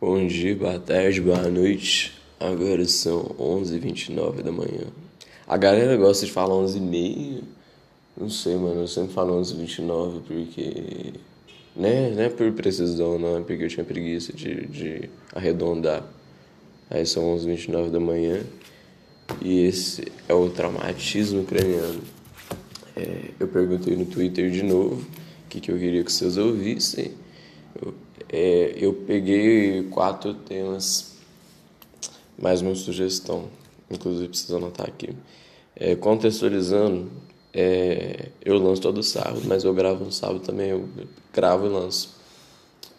Bom dia, boa tarde, boa noite. Agora são 11h29 da manhã. A galera gosta de falar 11h30. Não sei, mano. Eu sempre falo 11h29 porque. Né? Não é por precisão, não. É porque eu tinha preguiça de, de arredondar. Aí são 11h29 da manhã. E esse é o traumatismo craniano. É, eu perguntei no Twitter de novo o que, que eu queria que vocês ouvissem. Eu, é, eu peguei quatro temas, mais uma sugestão, inclusive preciso anotar aqui. É, contextualizando, é, eu lanço todo sábado, mas eu gravo no sábado também, eu gravo e lanço.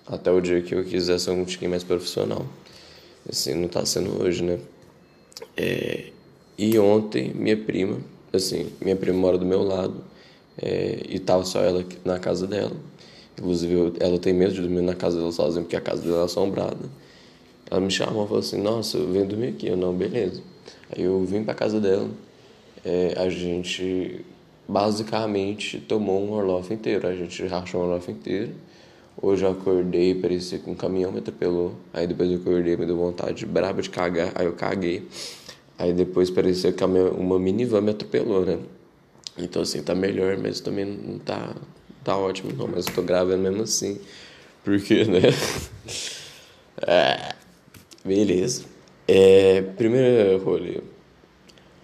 Até o dia que eu quiser ser um tiquinho mais profissional. Assim, não está sendo hoje, né? É, e ontem, minha prima, assim, minha prima mora do meu lado, é, e tava só ela na casa dela. Inclusive, ela tem medo de dormir na casa dela sozinha, porque a casa dela é assombrada. Ela me chamou e falou assim: Nossa, eu venho dormir aqui. Eu, não, beleza. Aí eu vim pra casa dela. É, a gente basicamente tomou um Orloff inteiro. A gente rachou um Orloff inteiro. Hoje eu acordei, parecia que um caminhão me atropelou. Aí depois eu acordei, me deu vontade braba de cagar. Aí eu caguei. Aí depois parecia que uma minivan me atropelou, né? Então assim, tá melhor, mas também não tá tá ótimo, não, mas eu tô gravando mesmo assim. Porque, né? é, beleza. É, primeiro rolê.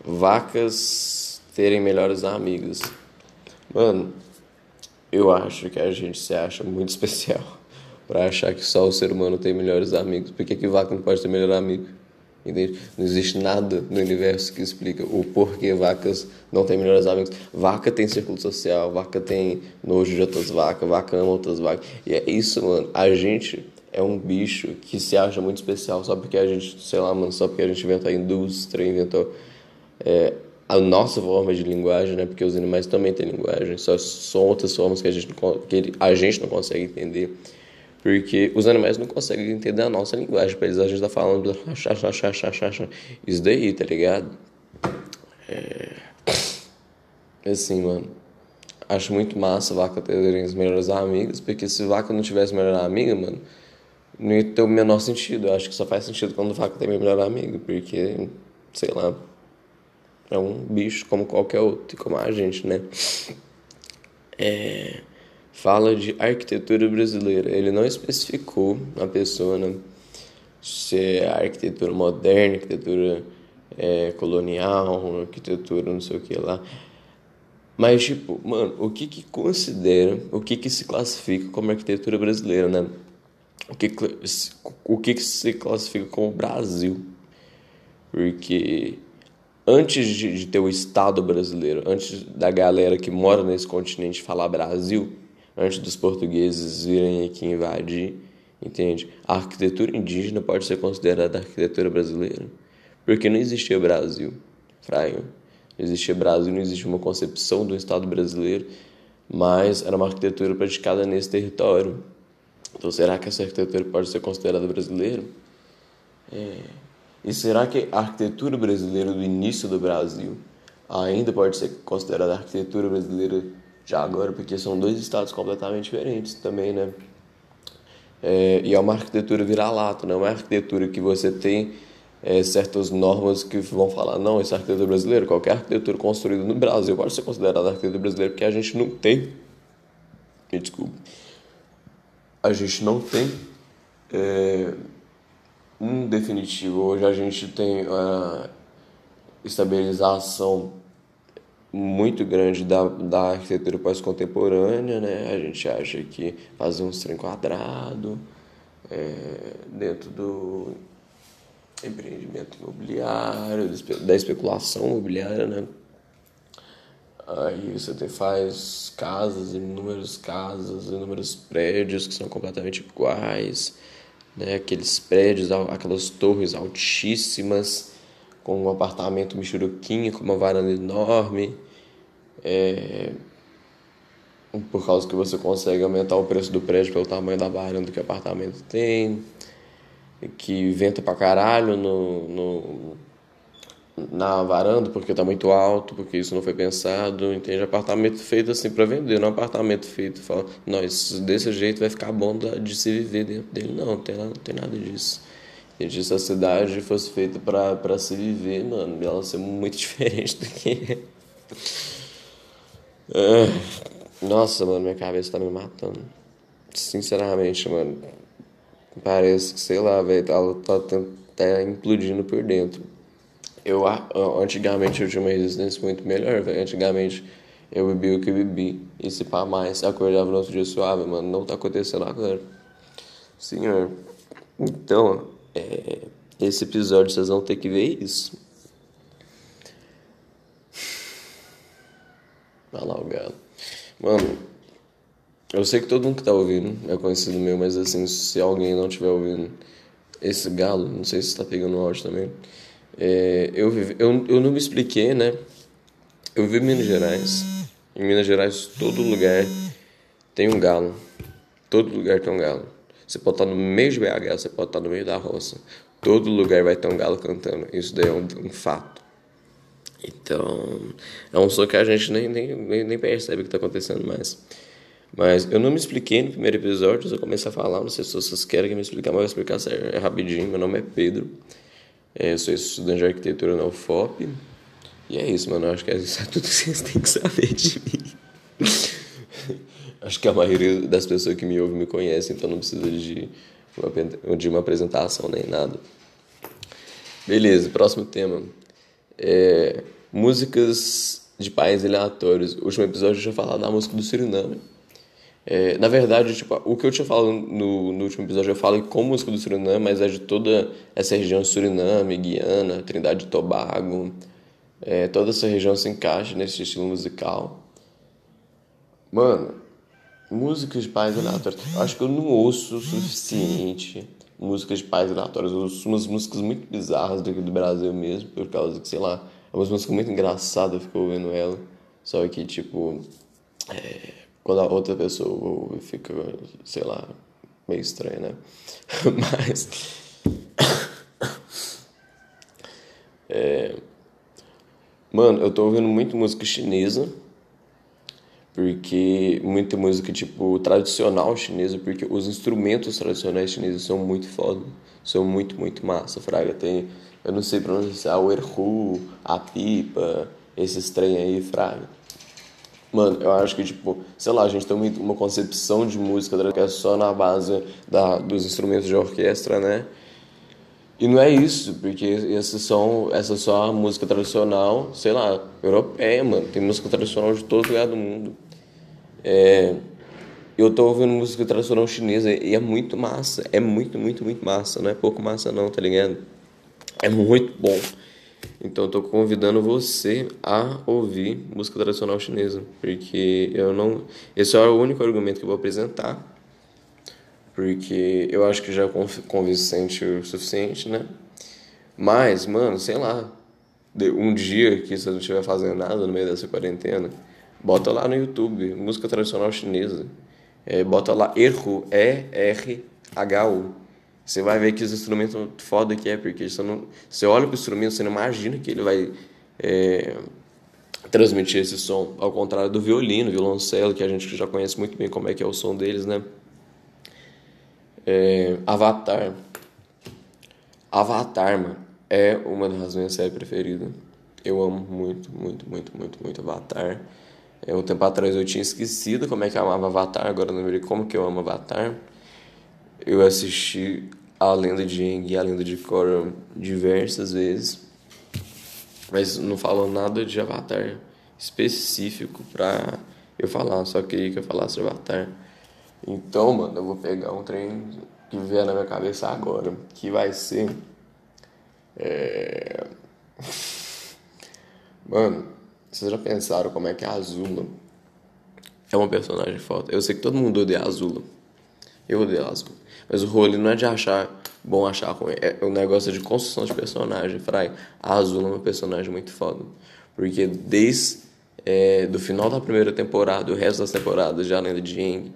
Vacas terem melhores amigos. Mano, eu acho que a gente se acha muito especial para achar que só o ser humano tem melhores amigos. Por que, que vaca não pode ter melhor amigo? Não existe nada no universo que explica o porquê vacas não têm melhores amigos. Vaca tem círculo social, vaca tem nojo de outras vacas, vaca ama outras vacas. E é isso, mano. A gente é um bicho que se acha muito especial só porque a gente, sei lá, mano, só porque a gente inventou a indústria, inventou é, a nossa forma de linguagem, né? Porque os animais também têm linguagem, só são outras formas que a gente que a gente não consegue entender. Porque os animais não conseguem entender a nossa linguagem. Pra eles a gente tá falando isso daí, tá ligado? É... Assim, mano. Acho muito massa vaca terem os melhores amigos, porque se vaca não tivesse melhor amiga, mano, não ia ter o menor sentido. Eu acho que só faz sentido quando vaca tem melhor amigo, porque, sei lá, é um bicho como qualquer outro, como a gente, né? É fala de arquitetura brasileira. Ele não especificou a pessoa né, se é arquitetura moderna, arquitetura é, colonial, arquitetura não sei o que lá. Mas, tipo, mano, o que que considera, o que que se classifica como arquitetura brasileira, né? O que, o que que se classifica como Brasil? Porque antes de, de ter o Estado brasileiro, antes da galera que mora nesse continente falar Brasil, antes dos portugueses virem aqui invadir, entende? A arquitetura indígena pode ser considerada arquitetura brasileira, porque não existia Brasil, fraga. Não existia Brasil, não existia uma concepção do Estado brasileiro, mas era uma arquitetura praticada nesse território. Então, será que essa arquitetura pode ser considerada brasileira? É. E será que a arquitetura brasileira do início do Brasil ainda pode ser considerada arquitetura brasileira já agora, porque são dois estados completamente diferentes também, né? É, e é uma arquitetura vira-lata, não é uma arquitetura que você tem é, certas normas que vão falar, não, isso é arquitetura brasileira. Qualquer arquitetura construída no Brasil pode ser considerada arquitetura brasileira, porque a gente não tem. Me desculpe. A gente não tem é, um definitivo. Hoje a gente tem a estabilização muito grande da, da arquitetura pós-contemporânea, né? A gente acha que fazer um trem quadrado é, dentro do empreendimento imobiliário, da especulação imobiliária, né? Aí você faz casas, inúmeras casas, inúmeros prédios que são completamente iguais, né? Aqueles prédios, aquelas torres altíssimas, com um apartamento michuruquinho, com uma varanda enorme, é, por causa que você consegue aumentar o preço do prédio pelo tamanho da varanda que o apartamento tem, que venta pra caralho no, no, na varanda porque tá muito alto, porque isso não foi pensado, entende? Apartamento feito assim para vender, não apartamento feito, fala, não, desse jeito vai ficar bom de se viver dentro dele. Não, não tem nada, não tem nada disso. Se a cidade fosse feita para se viver, mano, ela ser muito diferente do que é. Nossa, mano, minha cabeça tá me matando. Sinceramente, mano. Parece que, sei lá, velho, tá, tá, tá implodindo por dentro. Eu, antigamente eu tinha uma resistência muito melhor, velho. Antigamente eu bebi o que bebi. E se pá mais, acordava no outro dia suave, mano. Não tá acontecendo agora. Senhor. Então, é, esse episódio vocês vão ter que ver isso. Vai lá o galo. Mano, eu sei que todo mundo que tá ouvindo é conhecido meu, mas assim, se alguém não estiver ouvindo esse galo, não sei se tá pegando o áudio também. É, eu, eu, eu não me expliquei, né? Eu vivo em Minas Gerais. Em Minas Gerais, todo lugar tem um galo. Todo lugar tem um galo. Você pode estar no meio de BH, você pode estar no meio da roça. Todo lugar vai ter um galo cantando. Isso daí é um, um fato. Então, é um som que a gente nem, nem, nem percebe o que está acontecendo mais. Mas eu não me expliquei no primeiro episódio, eu comecei a falar, não sei se vocês querem que me explicar, mas eu vou explicar é rapidinho. Meu nome é Pedro. É, eu sou estudante de arquitetura na UFOP. E é isso, mano. Acho que é tudo que vocês têm que saber de mim. acho que a maioria das pessoas que me ouvem me conhecem, então não precisa de uma, de uma apresentação nem nada. Beleza, próximo tema. É, músicas de países aleatórios. O último episódio eu tinha falado da música do Suriname. É, na verdade, tipo, o que eu tinha falado no, no último episódio, eu falo com música do Suriname, mas é de toda essa região Suriname, Guiana, Trindade e Tobago. É, toda essa região se encaixa nesse estilo musical. Mano, músicas de pais aleatórios. Eu acho que eu não ouço o suficiente músicas de pais aleatórios. Eu ouço umas músicas muito bizarras daqui do Brasil mesmo, por causa que, sei lá, é uma música muito engraçada, eu fico ouvindo ela. Só que, tipo. É quando a outra pessoa ouve, fica, sei lá, meio estranho, né? Mas. é... Mano, eu tô ouvindo muito música chinesa. Porque muita música, tipo, tradicional chinesa, porque os instrumentos tradicionais chineses são muito foda. São muito, muito massa. Fraga tem, eu não sei pronunciar, o erhu, a pipa, esses trem aí, fraga. Mano, eu acho que, tipo, sei lá, a gente tem uma concepção de música que é só na base da, dos instrumentos de orquestra, né? E não é isso, porque esses são, essa é só a música tradicional, sei lá, europeia, mano. Tem música tradicional de todo lugar do mundo. É, eu tô ouvindo música tradicional chinesa e é muito massa. É muito, muito, muito massa. Não é pouco massa, não, tá ligado? É muito bom. Então eu convidando você a ouvir música tradicional chinesa, porque eu não, esse é o único argumento que eu vou apresentar. Porque eu acho que já é convincente o suficiente, né? Mas, mano, sei lá, um dia que você não estiver fazendo nada no meio dessa quarentena, bota lá no YouTube, música tradicional chinesa. É, bota lá Erhu, E-R-H-U. Você vai ver que os instrumentos foda que é, porque você, não, você olha para o instrumento, você não imagina que ele vai é, transmitir esse som. Ao contrário do violino, violoncelo, que a gente já conhece muito bem como é que é o som deles, né? É, Avatar. Avatar, mano, é uma das minhas séries preferidas. Eu amo muito, muito, muito, muito, muito Avatar. É, um tempo atrás eu tinha esquecido como é que eu amava Avatar, agora eu lembrei como que eu amo Avatar. Eu assisti A Lenda de Aang e A Lenda de Korra diversas vezes, mas não falou nada de Avatar específico pra eu falar, só queria que eu falasse Avatar. Então, mano, eu vou pegar um trem que vier na minha cabeça agora, que vai ser. É... Mano, vocês já pensaram como é que a Azula é uma personagem foda? Eu sei que todo mundo odeia a Azula. Eu odeio Azula. Mas o rolê não é de achar bom achar ruim. É o um negócio de construção de personagem. Frai, a Azul é uma personagem muito foda. Porque desde é, do final da primeira temporada, o resto das temporadas de A Lenda de Aang,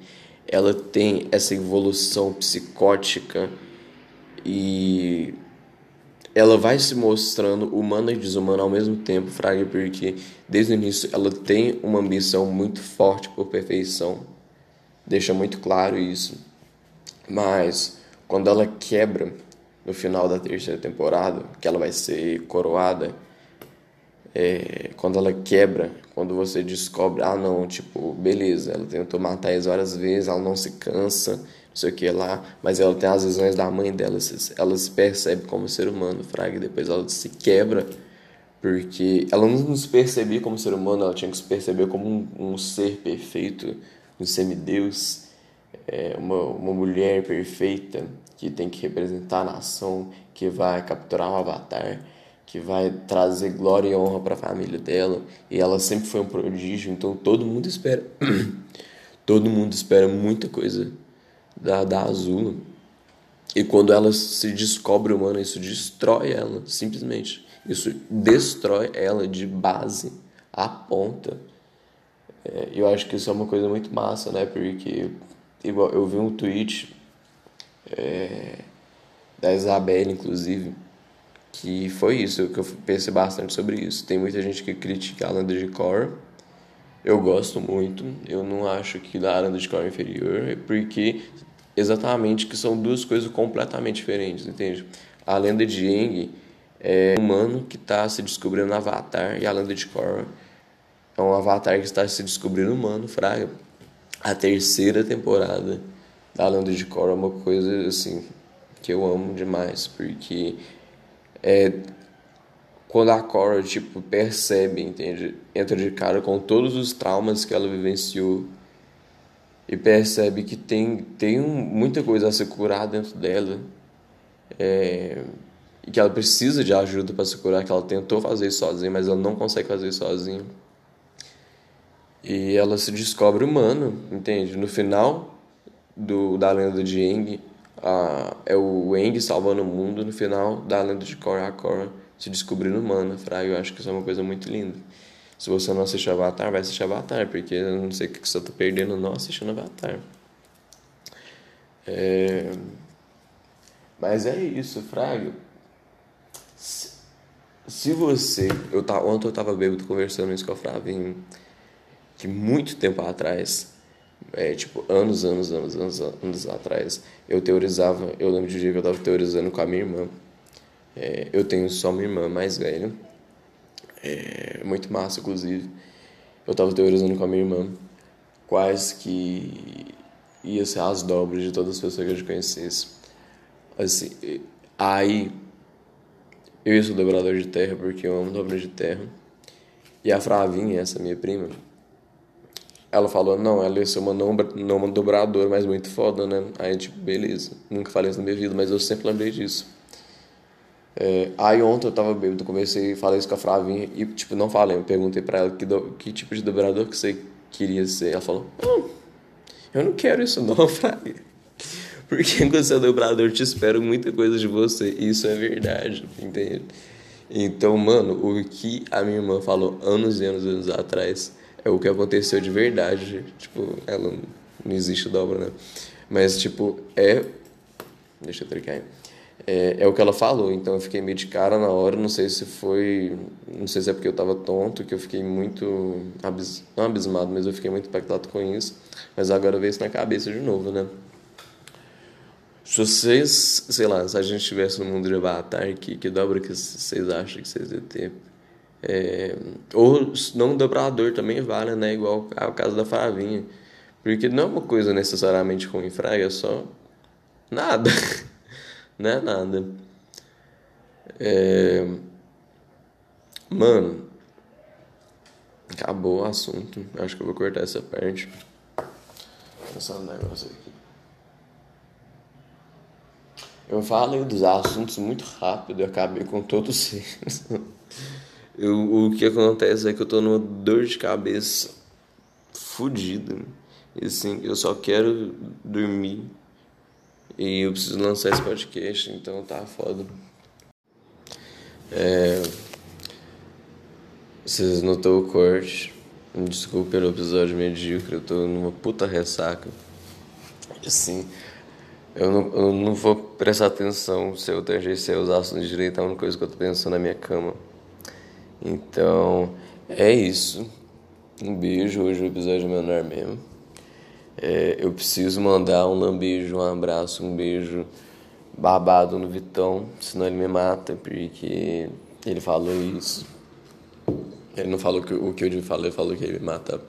ela tem essa evolução psicótica e ela vai se mostrando humana e desumana ao mesmo tempo, Fraga, porque desde o início ela tem uma ambição muito forte por perfeição, deixa muito claro isso. Mas quando ela quebra no final da terceira temporada, que ela vai ser coroada, é, quando ela quebra, quando você descobre, ah não, tipo, beleza, ela tentou matar eles várias vezes, ela não se cansa, não sei o que lá, mas ela tem as visões da mãe dela, ela se percebe como ser humano, fraga, e depois ela se quebra, porque ela não se percebia como ser humano, ela tinha que se perceber como um, um ser perfeito, um semideus, é, uma, uma mulher perfeita que tem que representar a nação, que vai capturar um avatar que vai trazer glória e honra para a família dela, e ela sempre foi um prodígio, então todo mundo espera todo mundo espera muita coisa da da Azul. E quando ela se descobre humana, isso destrói ela, simplesmente. Isso destrói ela de base a ponta. É, eu acho que isso é uma coisa muito massa, né? Porque igual eu vi um tweet é, da Isabela, inclusive, que foi isso que eu pensei bastante sobre isso. Tem muita gente que critica a lenda de Korra. Eu gosto muito. Eu não acho que a lenda de Korra é inferior, porque exatamente que são duas coisas completamente diferentes, entende? A lenda de Aang é um humano que está se descobrindo no Avatar e a lenda de Korra é um Avatar que está se descobrindo humano, fraga. A terceira temporada da lenda de Korra é uma coisa assim que eu amo demais, porque é, quando a Cora tipo percebe, entende, entra de cara com todos os traumas que ela vivenciou e percebe que tem tem muita coisa a se curar dentro dela é, e que ela precisa de ajuda para se curar, que ela tentou fazer sozinha, mas ela não consegue fazer sozinha. E ela se descobre humana, entende? No final do, da lenda de a, é o Eng salvando o mundo no final da lenda de Korra a Korra se descobrindo humana, Fraga. Eu acho que isso é uma coisa muito linda. Se você não assistiu Avatar, vai assistir Avatar, porque eu não sei o que você está perdendo não assistindo Avatar. É... Mas é isso, Fraga. Se, se você. Eu, ontem eu estava bêbado conversando isso com a Flavinho, que muito tempo atrás é, tipo, anos, anos, anos, anos, anos atrás, eu teorizava, eu lembro de um dia que eu estava teorizando com a minha irmã. É, eu tenho só minha irmã mais velha, é, muito massa, inclusive. Eu estava teorizando com a minha irmã quais que ia ser as dobras de todas as pessoas que eu conhecesse. Assim, aí eu sou dobrador de terra porque eu amo dobra de terra. E a Fravinha, essa minha prima, ela falou, não, ela ia ser uma não, não uma dobradora, mas muito foda, né? Aí, tipo, beleza. Nunca falei isso na minha vida, mas eu sempre lembrei disso. É, aí ontem eu tava bêbado, comecei a falar isso com a Flavinha e, tipo, não falei. Eu perguntei pra ela que, do, que tipo de dobrador que você queria ser. Ela falou, oh, eu não quero isso não, Fraga. Porque quando você é dobrador, te espero muita coisa de você. E isso é verdade, entende? Então, mano, o que a minha irmã falou anos e anos, anos atrás é o que aconteceu de verdade. Tipo, ela não existe dobra, né? Mas, tipo, é. Deixa eu tricar aí. É, é o que ela falou, então eu fiquei meio de cara na hora. Não sei se foi. Não sei se é porque eu tava tonto, que eu fiquei muito. Abis, não abismado, mas eu fiquei muito impactado com isso. Mas agora veio isso na cabeça de novo, né? Se vocês, sei lá, se a gente estivesse no mundo de Avatar, que, que dobra que vocês acham que vocês iam ter? É, ou não dobrador também vale, né? Igual o caso da Favinha. Porque não é uma coisa necessariamente ruim, fraga, é só nada. não é nada. É... Mano, acabou o assunto. Acho que eu vou cortar essa parte. Pensar um negócio aqui. Eu falei dos assuntos muito rápido e acabei com todos eles. Eu, o que acontece é que eu tô numa dor de cabeça fodida. E assim, eu só quero dormir. E eu preciso lançar esse podcast, então tá foda. É... Vocês notou o corte. Me desculpe pelo episódio medíocre, eu tô numa puta ressaca. Assim, Eu não, eu não vou prestar atenção se eu TGC os assuntos direito, é a única coisa que eu tô pensando na minha cama. Então, é isso. Um beijo, hoje o episódio é menor mesmo. É, eu preciso mandar um lambejo, um abraço, um beijo babado no Vitão, senão ele me mata, porque ele falou isso. Ele não falou que, o que eu falei, ele falou que ele me mata.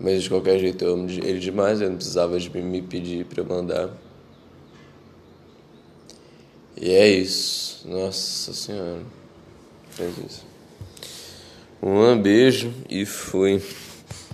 Mas de qualquer jeito eu amo ele demais, ele não precisava de me pedir pra eu mandar. E é isso. Nossa Senhora. Faz isso. Um beijo e fui.